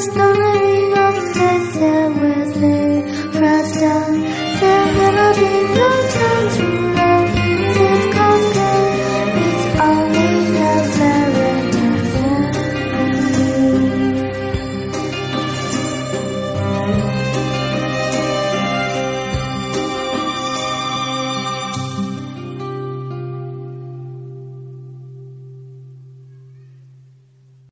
Just the